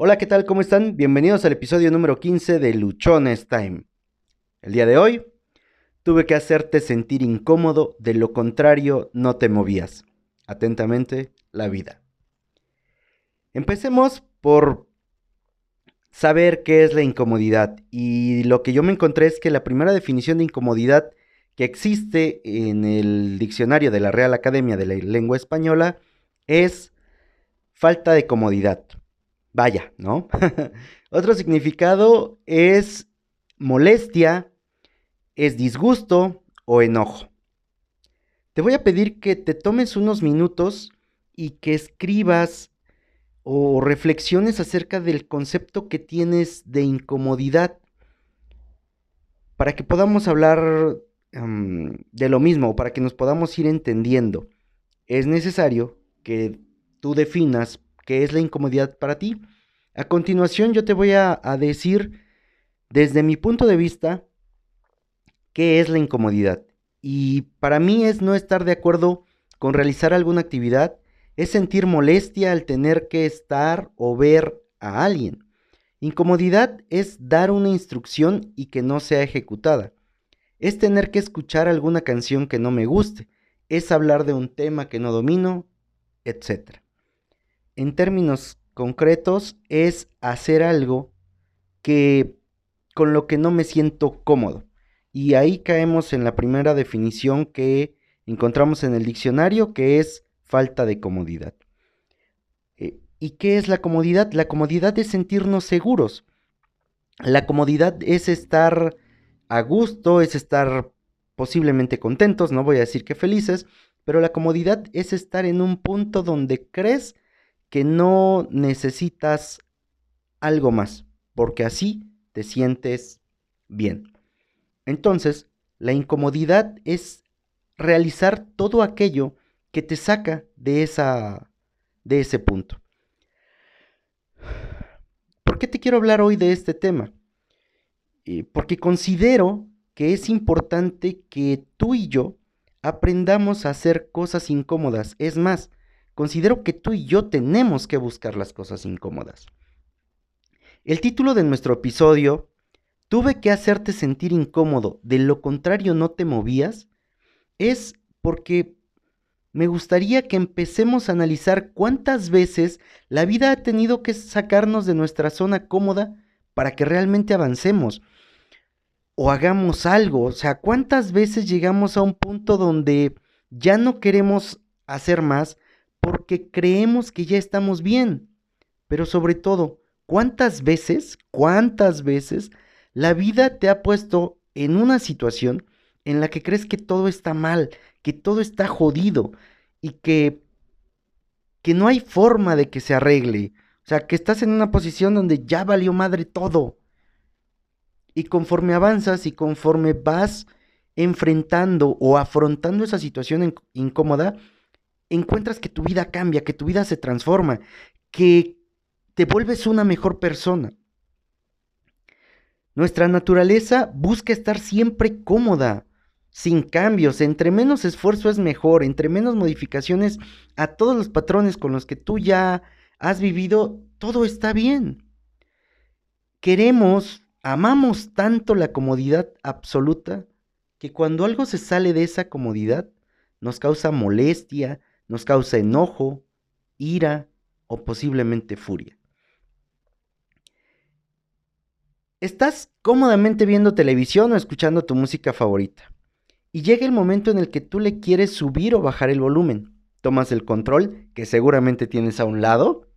Hola, ¿qué tal? ¿Cómo están? Bienvenidos al episodio número 15 de Luchones Time. El día de hoy tuve que hacerte sentir incómodo, de lo contrario no te movías. Atentamente, la vida. Empecemos por saber qué es la incomodidad. Y lo que yo me encontré es que la primera definición de incomodidad que existe en el diccionario de la Real Academia de la Lengua Española es falta de comodidad. Vaya, ¿no? Otro significado es molestia, es disgusto o enojo. Te voy a pedir que te tomes unos minutos y que escribas o reflexiones acerca del concepto que tienes de incomodidad para que podamos hablar de lo mismo, para que nos podamos ir entendiendo. Es necesario que tú definas qué es la incomodidad para ti. A continuación yo te voy a, decir desde mi punto de vista qué es la incomodidad. Y para mí es no estar de acuerdo con realizar alguna actividad, es sentir molestia al tener que estar o ver a alguien. Incomodidad es dar una instrucción y que no sea ejecutada. Es tener que escuchar alguna canción que no me guste. Es hablar de un tema que no domino, etc en términos concretos es hacer algo que con lo que no me siento cómodo. Y ahí caemos en la primera definición que encontramos en el diccionario, que es falta de comodidad. Eh, ¿Y qué es la comodidad? La comodidad es sentirnos seguros. La comodidad es estar a gusto, es estar posiblemente contentos, no voy a decir que felices, pero la comodidad es estar en un punto donde crees que no necesitas algo más, porque así te sientes bien. Entonces, la incomodidad es realizar todo aquello que te saca de, esa, de ese punto. ¿Por qué te quiero hablar hoy de este tema? Eh, porque considero que es importante que tú y yo aprendamos a hacer cosas incómodas. Es más, considero que tú y yo tenemos que buscar las cosas incómodas. El título de nuestro episodio, Tuve que hacerte sentir incómodo, de lo contrario no te movías, es porque me gustaría que empecemos a analizar cuántas veces la vida ha tenido que sacarnos de nuestra zona cómoda para que realmente avancemos o hagamos algo. O sea, cuántas veces llegamos a un punto donde ya no queremos hacer más porque creemos que ya estamos bien. Pero sobre todo, ¿cuántas veces, cuántas veces la vida te ha puesto en una situación en la que crees que todo está mal, que todo está jodido y que, que no hay forma de que se arregle? O sea, que estás en una posición donde ya valió madre todo. Y conforme avanzas y conforme vas enfrentando o afrontando esa situación incómoda, encuentras que tu vida cambia, que tu vida se transforma, que te vuelves una mejor persona. Nuestra naturaleza busca estar siempre cómoda, sin cambios, entre menos esfuerzo es mejor, entre menos modificaciones a todos los patrones con los que tú ya has vivido, todo está bien. Queremos, amamos tanto la comodidad absoluta que cuando algo se sale de esa comodidad nos causa molestia, nos causa enojo, ira o posiblemente furia. Estás cómodamente viendo televisión o escuchando tu música favorita. Y llega el momento en el que tú le quieres subir o bajar el volumen. Tomas el control, que seguramente tienes a un lado,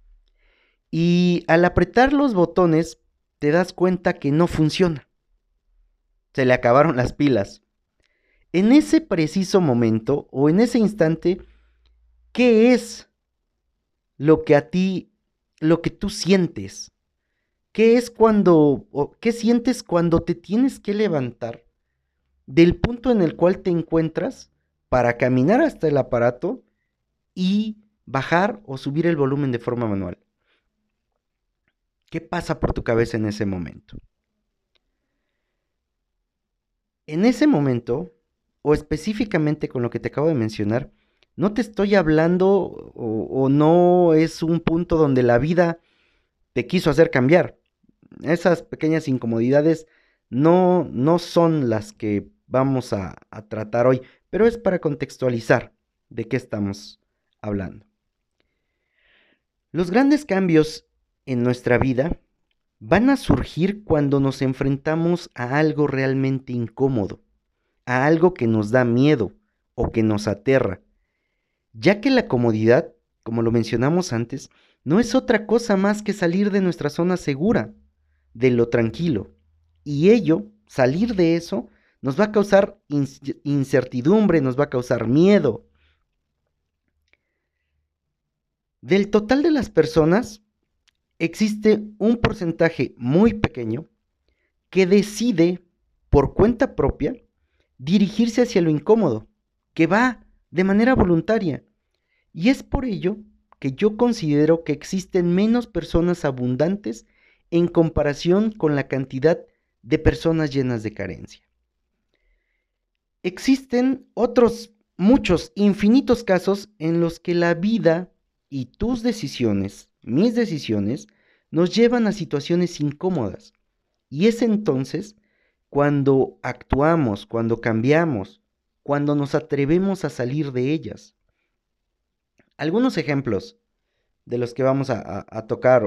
y al apretar los botones te das cuenta que no funciona. Se le acabaron las pilas. En ese preciso momento o en ese instante ¿Qué es lo que a ti, lo que tú sientes? ¿Qué es cuando, qué sientes cuando te tienes que levantar del punto en el cual te encuentras para caminar hasta el aparato y bajar o subir el volumen de forma manual? ¿Qué pasa por tu cabeza en ese momento? En ese momento, o específicamente con lo que te acabo de mencionar, no te estoy hablando o, no es un punto donde la vida te quiso hacer cambiar. Esas pequeñas incomodidades no, no son las que vamos a, a tratar hoy, pero es para contextualizar de qué estamos hablando. Los grandes cambios en nuestra vida van a surgir cuando nos enfrentamos a algo realmente incómodo, a algo que nos da miedo o que nos aterra, ya que la comodidad, como lo mencionamos antes, no es otra cosa más que salir de nuestra zona segura, de lo tranquilo. Y ello, salir de eso, nos va a causar incertidumbre, nos va a causar miedo, Del total de las personas, existe un porcentaje muy pequeño que decide por cuenta propia dirigirse hacia lo incómodo, que va de manera voluntaria. Y es por ello que yo considero que existen menos personas abundantes en comparación con la cantidad de personas llenas de carencia. Existen otros muchos, infinitos casos en los que la vida y tus decisiones, mis decisiones, nos llevan a situaciones incómodas. Y es entonces cuando actuamos, cuando cambiamos, cuando nos atrevemos a salir de ellas. Algunos ejemplos de los que vamos a, tocar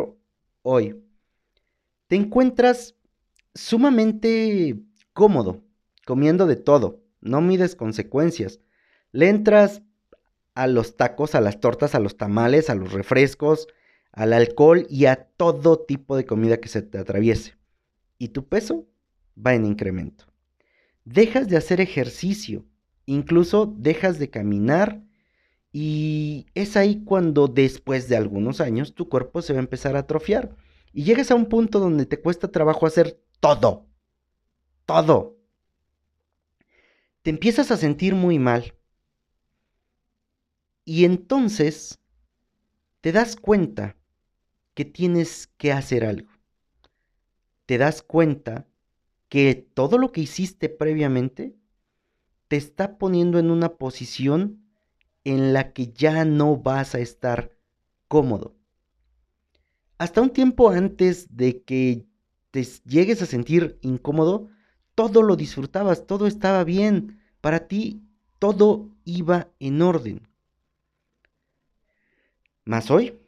hoy. Te encuentras sumamente cómodo, comiendo de todo, no mides consecuencias. Le entras a los tacos, a las tortas, a los tamales, a los refrescos, al alcohol y a todo tipo de comida que se te atraviese. Y tu peso va en incremento. Dejas de hacer ejercicio, incluso dejas de caminar y es ahí cuando después de algunos años tu cuerpo se va a empezar a atrofiar y llegas a un punto donde te cuesta trabajo hacer todo. Todo. Te empiezas a sentir muy mal y entonces te das cuenta que tienes que hacer algo. Te das cuenta que todo lo que hiciste previamente te está poniendo en una posición en la que ya no vas a estar cómodo. Hasta un tiempo antes de que te llegues a sentir incómodo, todo lo disfrutabas, todo estaba bien. Para ti todo iba en orden. Mas hoy,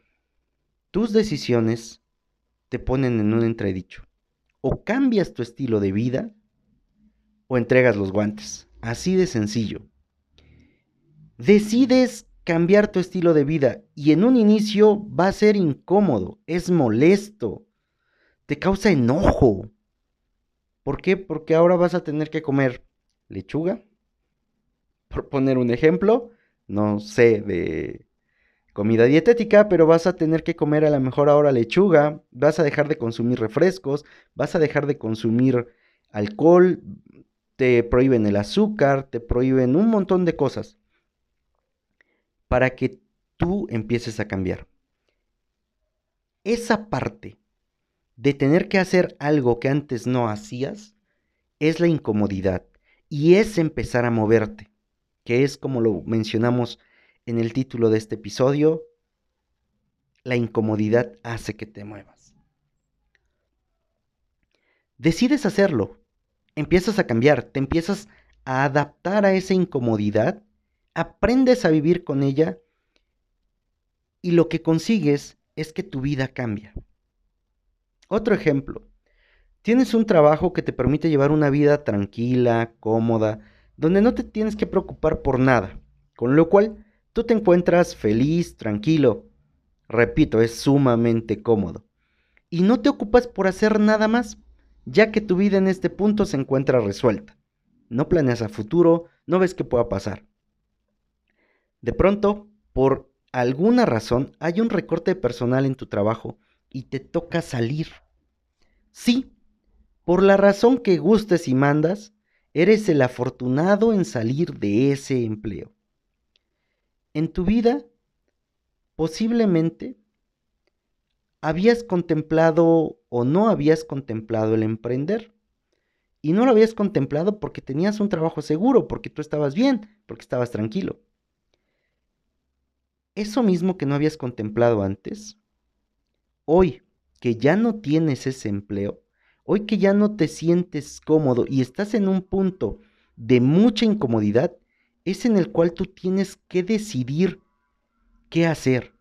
tus decisiones te ponen en un entredicho. O cambias tu estilo de vida o entregas los guantes. Así de sencillo. Decides cambiar tu estilo de vida y en un inicio va a ser incómodo, es molesto, te causa enojo. ¿Por qué? Porque ahora vas a tener que comer lechuga. Por poner un ejemplo, no sé, de comida dietética, pero vas a tener que comer a lo mejor ahora lechuga, vas a dejar de consumir refrescos, vas a dejar de consumir alcohol, te prohíben el azúcar, te prohíben un montón de cosas para que tú empieces a cambiar. Esa parte de tener que hacer algo que antes no hacías es la incomodidad y es empezar a moverte, que es como lo mencionamos en el título de este episodio, la incomodidad hace que te muevas. Decides hacerlo, empiezas a cambiar, te empiezas a adaptar a esa incomodidad, aprendes a vivir con ella y lo que consigues es que tu vida cambia. Otro ejemplo, tienes un trabajo que te permite llevar una vida tranquila, cómoda, donde no te tienes que preocupar por nada, con lo cual Tú te encuentras feliz, tranquilo. Repito, es sumamente cómodo. Y no te ocupas por hacer nada más, ya que tu vida en este punto se encuentra resuelta. No planeas a futuro, no ves qué pueda pasar. De pronto, por alguna razón, hay un recorte personal en tu trabajo y te toca salir. Sí, por la razón que gustes y mandas, eres el afortunado en salir de ese empleo en tu vida posiblemente habías contemplado o no habías contemplado el emprender. Y no lo habías contemplado porque tenías un trabajo seguro, porque tú estabas bien, porque estabas tranquilo. Eso mismo que no habías contemplado antes, hoy, que ya no tienes ese empleo, hoy que ya no te sientes cómodo y estás en un punto de mucha incomodidad, es en el cual tú tienes que decidir qué hacer.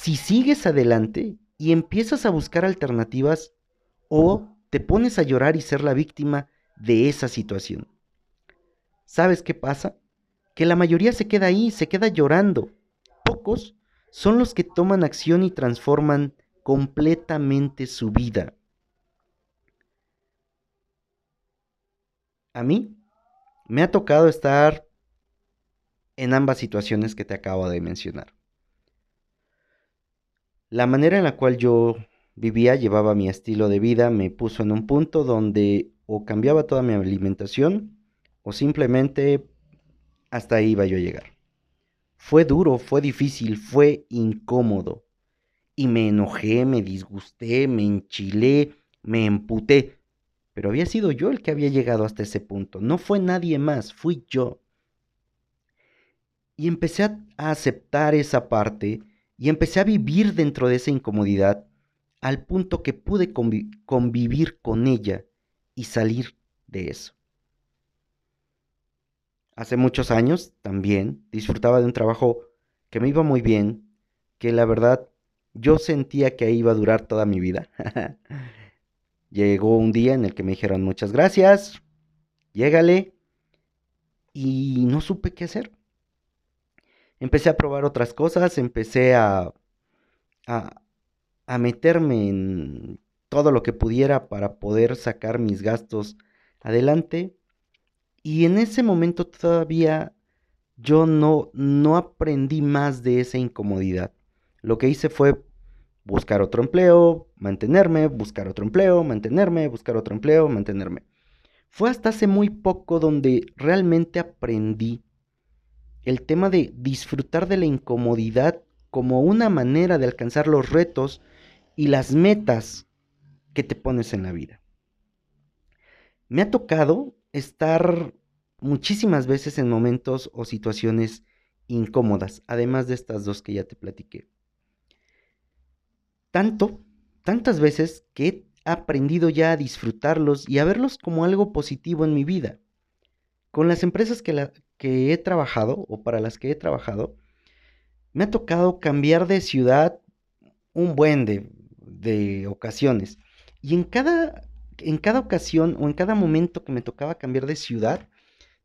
Si sigues adelante y empiezas a buscar alternativas o te pones a llorar y ser la víctima de esa situación. ¿Sabes qué pasa? Que la mayoría se queda ahí, se queda llorando. Pocos son los que toman acción y transforman completamente su vida. A mí me ha tocado estar en ambas situaciones que te acabo de mencionar. La manera en la cual yo vivía, llevaba mi estilo de vida, me puso en un punto donde o cambiaba toda mi alimentación o simplemente hasta ahí iba yo a llegar. Fue duro, fue difícil, fue incómodo. Y me enojé, me disgusté, me enchilé, me emputé. Pero había sido yo el que había llegado hasta ese punto. No fue nadie más, fui yo. Y empecé a, aceptar esa parte y empecé a vivir dentro de esa incomodidad al punto que pude convivir con ella y salir de eso. Hace muchos años también disfrutaba de un trabajo que me iba muy bien, que la verdad yo sentía que iba a durar toda mi vida. Llegó un día en el que me dijeron muchas gracias, llégale, y no supe qué hacer empecé a probar otras cosas, empecé a, a, meterme en todo lo que pudiera para poder sacar mis gastos adelante. Y en ese momento todavía yo no, no aprendí más de esa incomodidad. Lo que hice fue buscar otro empleo, mantenerme, buscar otro empleo, mantenerme, buscar otro empleo, mantenerme. Fue hasta hace muy poco donde realmente aprendí el tema de disfrutar de la incomodidad como una manera de alcanzar los retos y las metas que te pones en la vida. Me ha tocado estar muchísimas veces en momentos o situaciones incómodas, además de estas dos que ya te platiqué. Tanto, tantas veces que he aprendido ya a disfrutarlos y a verlos como algo positivo en mi vida. Con las empresas que, la, que he trabajado o para las que he trabajado, me ha tocado cambiar de ciudad un buen de, ocasiones. Y en cada, en cada ocasión o en cada momento que me tocaba cambiar de ciudad,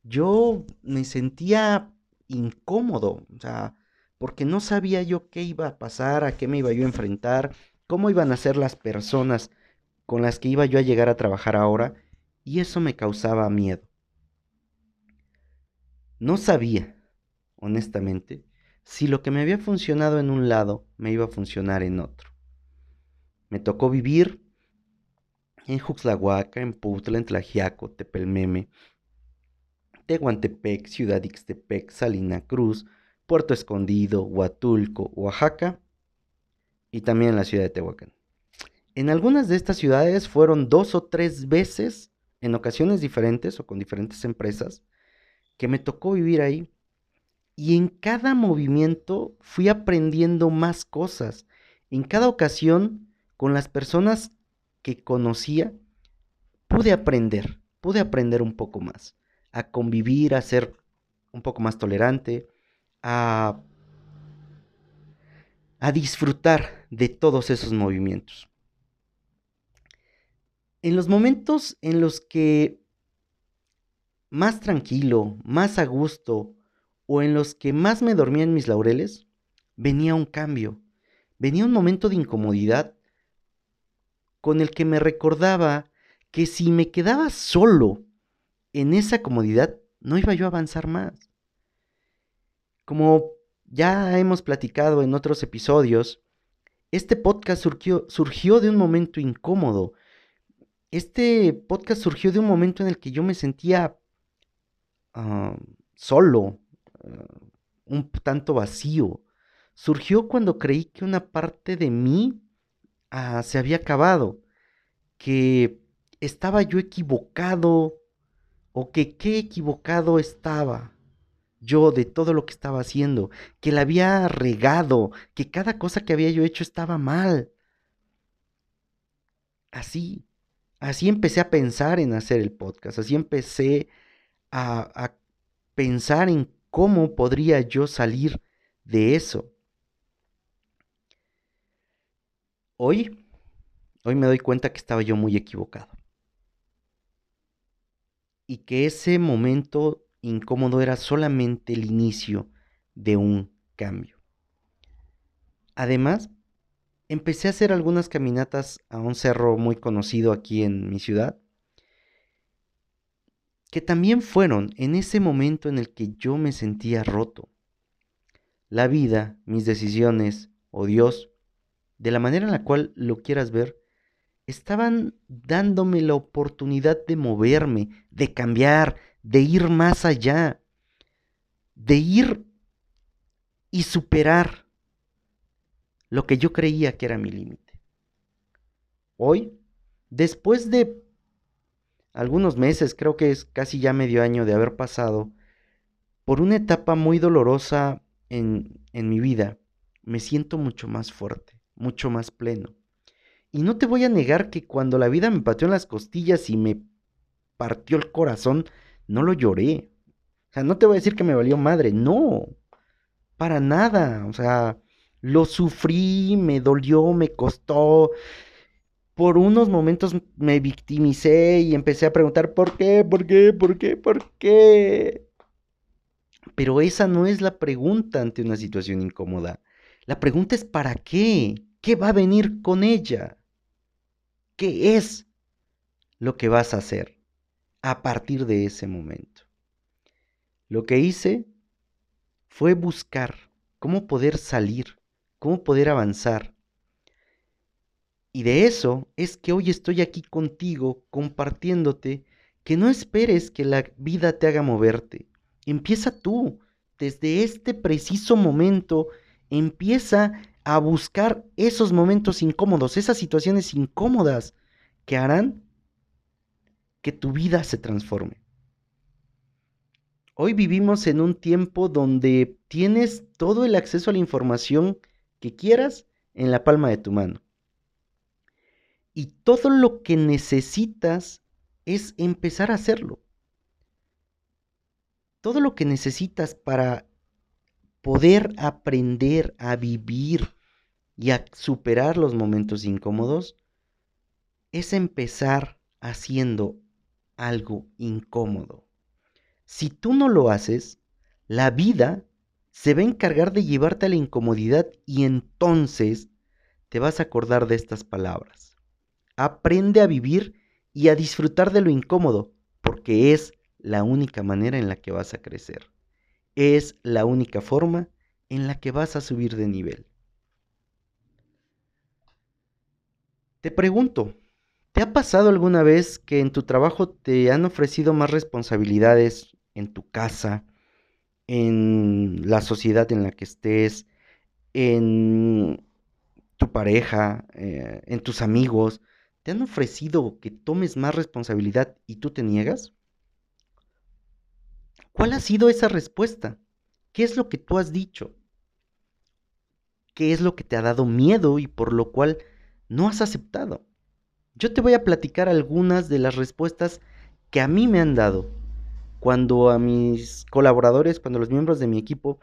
yo me sentía incómodo, o sea, porque no sabía yo qué iba a pasar, a qué me iba yo a enfrentar, cómo iban a ser las personas con las que iba yo a llegar a trabajar ahora, y eso me causaba miedo. No sabía, honestamente, si lo que me había funcionado en un lado me iba a funcionar en otro. Me tocó vivir en Juxlahuaca, en Putla, en Tlajiaco, Tepelmeme, Tehuantepec, Ciudad Ixtepec, Salina Cruz, Puerto Escondido, Huatulco, Oaxaca y también en la ciudad de Tehuacán. En algunas de estas ciudades fueron dos o tres veces, en ocasiones diferentes o con diferentes empresas, que me tocó vivir ahí. Y en cada movimiento fui aprendiendo más cosas. En cada ocasión, con las personas que conocía, pude aprender, pude aprender un poco más, a convivir, a ser un poco más tolerante, a, a disfrutar de todos esos movimientos. En los momentos en los que más tranquilo, más a gusto, o en los que más me dormía en mis laureles, venía un cambio, venía un momento de incomodidad con el que me recordaba que si me quedaba solo en esa comodidad, no iba yo a avanzar más. Como ya hemos platicado en otros episodios, este podcast surgió, surgió de un momento incómodo. Este podcast surgió de un momento en el que yo me sentía Ah, solo, ah, un tanto vacío. Surgió cuando creí que una parte de mí ah, se había acabado, que estaba yo equivocado o que qué equivocado estaba yo de todo lo que estaba haciendo, que la había regado, que cada cosa que había yo hecho estaba mal. así, así empecé a pensar en hacer el podcast, así empecé a, pensar en cómo podría yo salir de eso. Hoy, hoy me doy cuenta que estaba yo muy equivocado. Y que ese momento incómodo era solamente el inicio de un cambio. Además, empecé a hacer algunas caminatas a un cerro muy conocido aquí en mi ciudad, que también fueron en ese momento en el que yo me sentía roto. La vida, mis decisiones o Dios, de la manera en la cual lo quieras ver, estaban dándome la oportunidad de moverme, de cambiar, de ir más allá, de ir y superar lo que yo creía que era mi límite. Hoy, después de algunos meses, creo que es casi ya medio año de haber pasado, por una etapa muy dolorosa en, en mi vida, me siento mucho más fuerte, mucho más pleno. Y no te voy a negar que cuando la vida me pateó en las costillas y me partió el corazón, no lo lloré. O sea, no te voy a decir que me valió madre, no, para nada. O sea, lo sufrí, me dolió, me costó. Por unos momentos me victimicé y empecé a preguntar por qué, por qué, por qué, por qué. Pero esa no es la pregunta ante una situación incómoda. La pregunta es ¿para qué? ¿Qué va a venir con ella? ¿Qué es lo que vas a hacer a partir de ese momento? Lo que hice fue buscar cómo poder salir cómo poder avanzar. Y de eso es que hoy estoy aquí contigo compartiéndote que no esperes que la vida te haga moverte. Empieza tú, desde este preciso momento, empieza a buscar esos momentos incómodos, esas situaciones incómodas que harán que tu vida se transforme. Hoy vivimos en un tiempo donde tienes todo el acceso a la información que quieras en la palma de tu mano. Y todo lo que necesitas es empezar a hacerlo. Todo lo que necesitas para poder aprender a vivir y a superar los momentos incómodos es empezar haciendo algo incómodo. Si tú no lo haces, la vida se va a encargar de llevarte a la incomodidad y entonces te vas a acordar de estas palabras. Aprende a vivir y a disfrutar de lo incómodo, porque es la única manera en la que vas a crecer. Es la única forma en la que vas a subir de nivel. Te pregunto, ¿te ha pasado alguna vez que en tu trabajo te han ofrecido más responsabilidades en tu casa, en la sociedad en la que estés, en tu pareja, eh, en tus amigos, ¿te han ofrecido que tomes más responsabilidad y tú te niegas? ¿Cuál ha sido esa respuesta? ¿Qué es lo que tú has dicho? ¿Qué es lo que te ha dado miedo y por lo cual no has aceptado? Yo te voy a platicar algunas de las respuestas que a mí me han dado cuando a mis colaboradores, cuando a los miembros de mi equipo,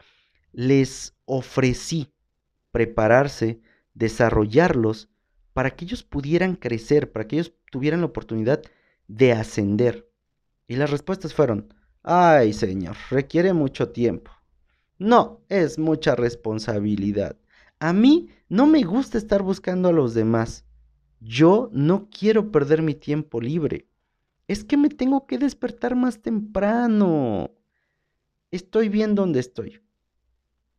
les ofrecí prepararse, desarrollarlos para que ellos pudieran crecer, para que ellos tuvieran la oportunidad de ascender. Y las respuestas fueron, ay señor, requiere mucho tiempo. No, es mucha responsabilidad. A mí no me gusta estar buscando a los demás. Yo no quiero perder mi tiempo libre. Es que me tengo que despertar más temprano. Estoy bien donde estoy.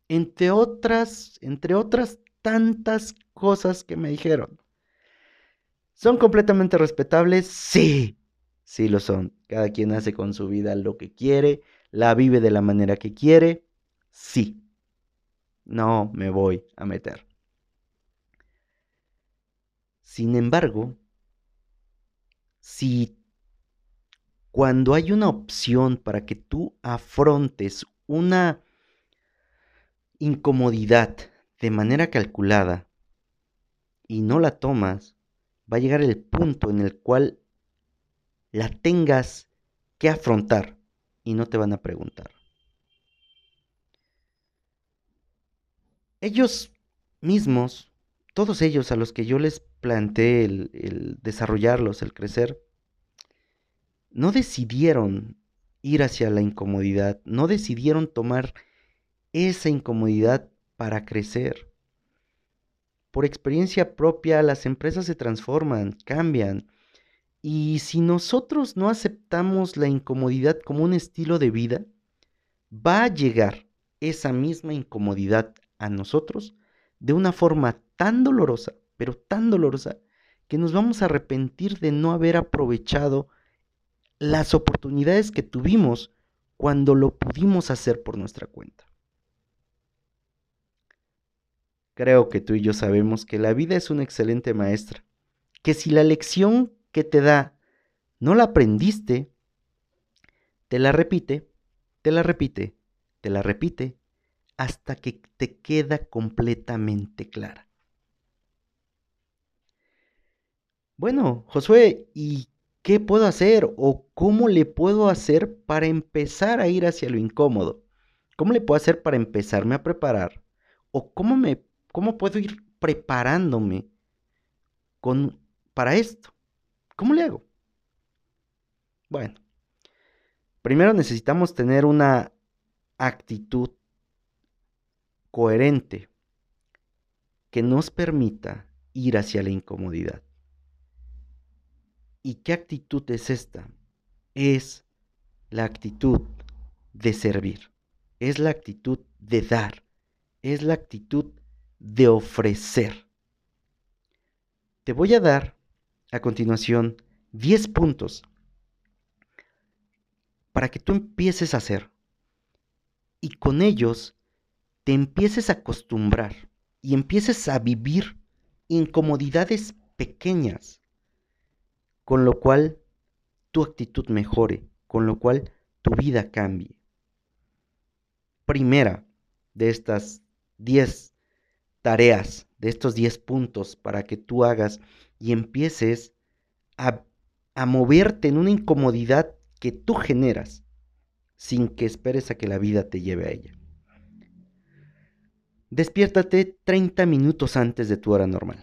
Entre otras, entre otras tantas cosas que me dijeron. ¿Son completamente respetables? Sí, sí lo son. Cada quien hace con su vida lo que quiere, la vive de la manera que quiere. Sí. No me voy a meter. Sin embargo, si cuando hay una opción para que tú afrontes una incomodidad de manera calculada y no la tomas, va a llegar el punto en el cual la tengas que afrontar y no te van a preguntar. Ellos mismos, todos ellos a los que yo les planteé el, desarrollarlos, el crecer, no decidieron ir hacia la incomodidad, no decidieron tomar esa incomodidad para crecer. Por experiencia propia, las empresas se transforman, cambian. Y si nosotros no aceptamos la incomodidad como un estilo de vida, va a llegar esa misma incomodidad a nosotros de una forma tan dolorosa, pero tan dolorosa, que nos vamos a arrepentir de no haber aprovechado las oportunidades que tuvimos cuando lo pudimos hacer por nuestra cuenta. Creo que tú y yo sabemos que la vida es una excelente maestra, que si la lección que te da no la aprendiste, te la repite, te la repite, te la repite, hasta que te queda completamente clara. Bueno, Josué, ¿y qué puedo hacer o cómo le puedo hacer para empezar a ir hacia lo incómodo? ¿Cómo le puedo hacer para empezarme a preparar? ¿O cómo, me, cómo puedo ir preparándome con, para esto? ¿Cómo le hago? Bueno, primero necesitamos tener una actitud coherente que nos permita ir hacia la incomodidad. ¿Y qué actitud es esta? Es la actitud de servir, es la actitud de dar, es la actitud de ofrecer. Te voy a dar a continuación 10 puntos para que tú empieces a hacer y con ellos te empieces a acostumbrar y empieces a vivir incomodidades pequeñas con lo cual tu actitud mejore, con lo cual tu vida cambie. Primera de estas 10 tareas, de estos 10 puntos para que tú hagas y empieces a, a moverte en una incomodidad que tú generas sin que esperes a que la vida te lleve a ella. Despiértate 30 minutos antes de tu hora normal.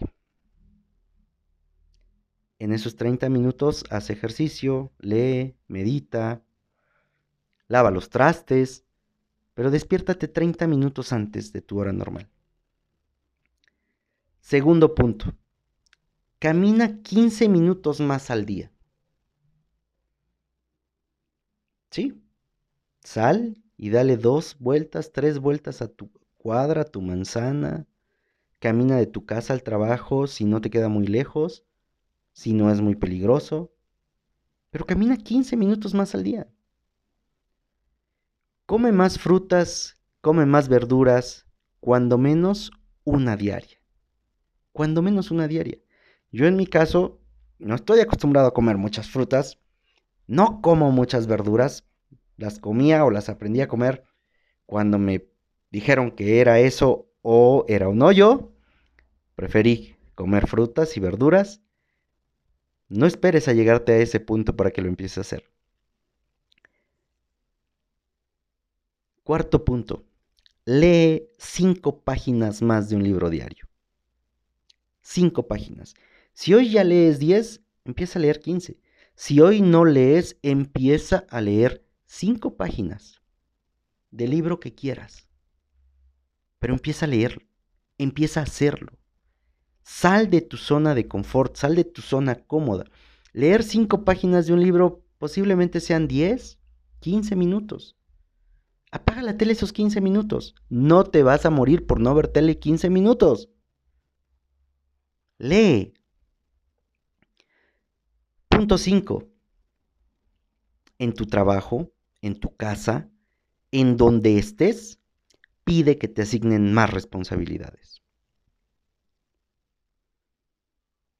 En esos 30 minutos haz ejercicio, lee, medita, lava los trastes, pero despiértate 30 minutos antes de tu hora normal. Segundo punto, camina 15 minutos más al día. ¿Sí? Sal y dale dos vueltas, tres vueltas a tu cuadra, a tu manzana. Camina de tu casa al trabajo si no te queda muy lejos si no es muy peligroso, pero camina 15 minutos más al día. Come más frutas, come más verduras, cuando menos una diaria. Cuando menos una diaria. Yo en mi caso no estoy acostumbrado a comer muchas frutas, no como muchas verduras, las comía o las aprendí a comer cuando me dijeron que era eso o era un hoyo. Preferí comer frutas y verduras no esperes a llegarte a ese punto para que lo empieces a hacer. Cuarto punto. Lee cinco páginas más de un libro diario. Cinco páginas. Si hoy ya lees 10, empieza a leer 15. Si hoy no lees, empieza a leer cinco páginas del libro que quieras. Pero empieza a leerlo, empieza a hacerlo. Sal de tu zona de confort, sal de tu zona cómoda. Leer cinco páginas de un libro posiblemente sean 10, 15 minutos. Apaga la tele esos 15 minutos. No te vas a morir por no ver tele 15 minutos. Lee. Punto 5. En tu trabajo, en tu casa, en donde estés, pide que te asignen más responsabilidades.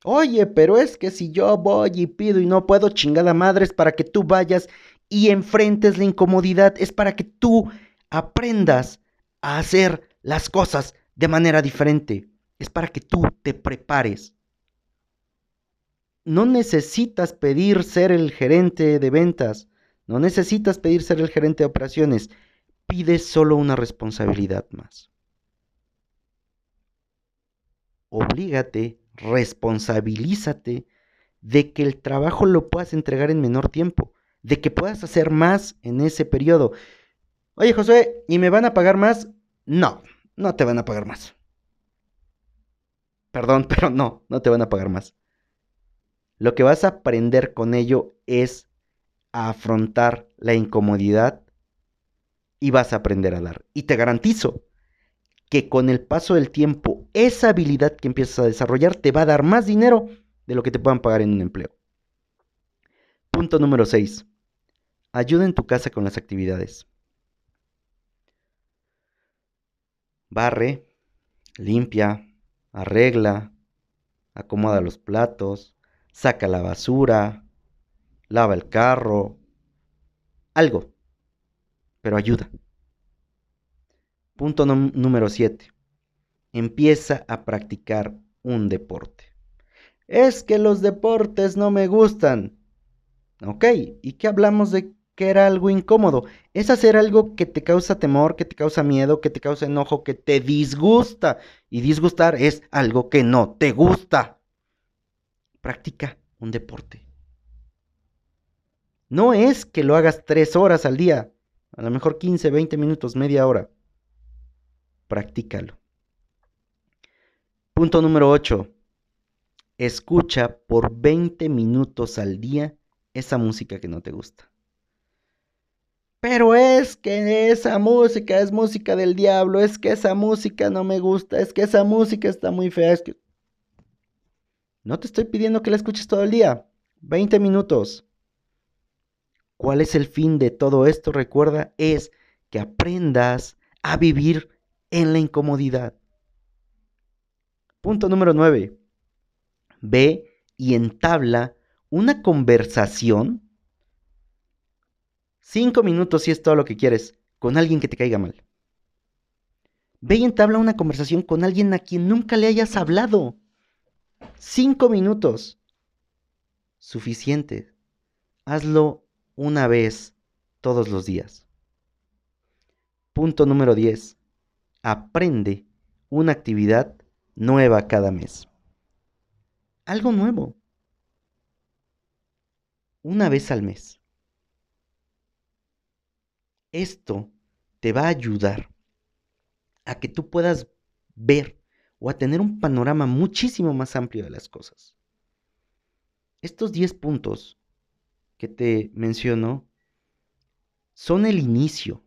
Oye, pero es que si yo voy y pido y no puedo, chingada madre, es para que tú vayas y enfrentes la incomodidad, es para que tú aprendas a hacer las cosas de manera diferente, es para que tú te prepares. no necesitas pedir ser el gerente de ventas, no necesitas pedir ser el gerente de operaciones, pides solo una responsabilidad más. Oblígate, responsabilízate de que el trabajo lo puedas entregar en menor tiempo, de que puedas hacer más en ese periodo. Oye, José, ¿y me van a pagar más? No, no te van a pagar más. Perdón, pero no, no te van a pagar más. Lo que vas a aprender con ello es a afrontar la incomodidad y vas a aprender a dar. Y te garantizo que con el paso del tiempo, esa habilidad que empiezas a desarrollar te va a dar más dinero de lo que te puedan pagar en un empleo. Punto número 6. Ayuda en tu casa con las actividades. Barre, limpia, arregla, acomoda los platos, saca la basura, lava el carro, algo, pero ayuda. Punto número 7. Empieza a practicar un deporte. Es que los deportes no me gustan. Ok, ¿y qué hablamos de que era algo incómodo? Es hacer algo que te causa temor, que te causa miedo, que te causa enojo, que te disgusta. Y disgustar es algo que no te gusta practica un deporte. No es que lo hagas tres horas al día, a lo mejor 15, 20 minutos, media hora. Practícalo. Punto número 8. Escucha por 20 minutos al día esa música que no te gusta. Pero es que esa música es música del diablo, es que esa música no me gusta, es que esa música está muy fea, es que... No te estoy pidiendo que la escuches todo el día. 20 minutos. ¿Cuál es el fin de todo esto? Recuerda, es que aprendas a vivir en la incomodidad. Punto número 9. Ve y entabla una conversación. Cinco minutos si es todo lo que quieres, con alguien que te caiga mal. Ve y entabla una conversación con alguien a quien nunca le hayas hablado. Cinco minutos. Suficiente. Hazlo una vez todos los días. Punto número 10. Aprende una actividad nueva cada mes. Algo nuevo. Una vez al mes. Esto te va a ayudar a que tú puedas ver o a tener un panorama muchísimo más amplio de las cosas. Estos 10 puntos que te menciono son el inicio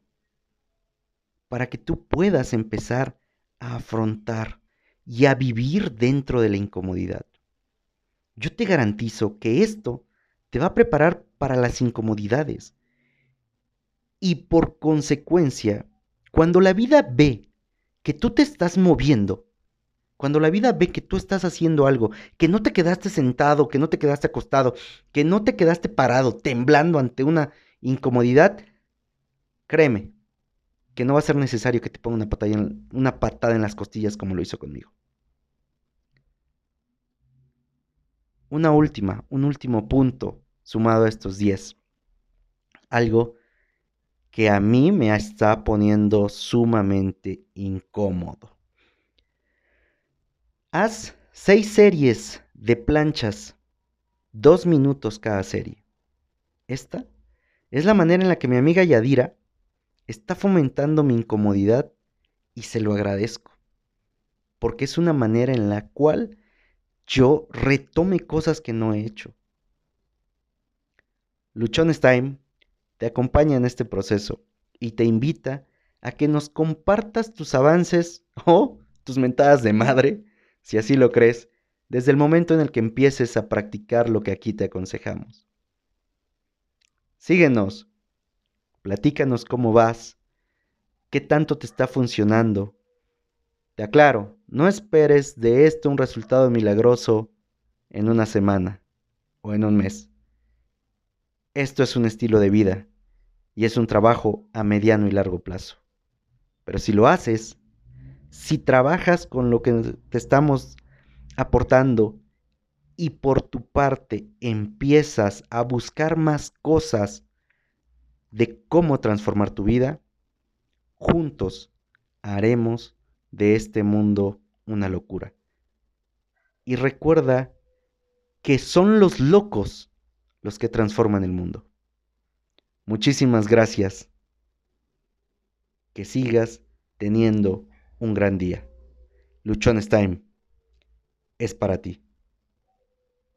para que tú puedas empezar a afrontar y a vivir dentro de la incomodidad. Yo te garantizo que esto te va a preparar para las incomodidades. Y por consecuencia, cuando la vida ve que tú te estás moviendo, cuando la vida ve que tú estás haciendo algo, que no te quedaste sentado, que no te quedaste acostado, que no te quedaste parado, temblando ante una incomodidad, créeme que no va a ser necesario que te ponga una, en, una patada en las costillas como lo hizo conmigo. Una última, un último punto sumado a estos 10. Algo que a mí me está poniendo sumamente incómodo. Haz seis series de planchas, dos minutos cada serie. Esta es la manera en la que mi amiga Yadira está fomentando mi incomodidad y se lo agradezco, porque es una manera en la cual yo retome cosas que no he hecho. Luchones Time te acompaña en este proceso y te invita a que nos compartas tus avances o tus mentadas de madre si así lo crees, desde el momento en el que empieces a practicar lo que aquí te aconsejamos. Síguenos, platícanos cómo vas, qué tanto te está funcionando. Te aclaro, no esperes de esto un resultado milagroso en una semana o en un mes. Esto es un estilo de vida y es un trabajo a mediano y largo plazo. Pero si lo haces, si trabajas con lo que te estamos aportando y por tu parte empiezas a buscar más cosas de cómo transformar tu vida, juntos haremos de este mundo una locura. Y recuerda que son los locos los que transforman el mundo. Muchísimas gracias. Que sigas teniendo un gran día. Luchones Time es para ti.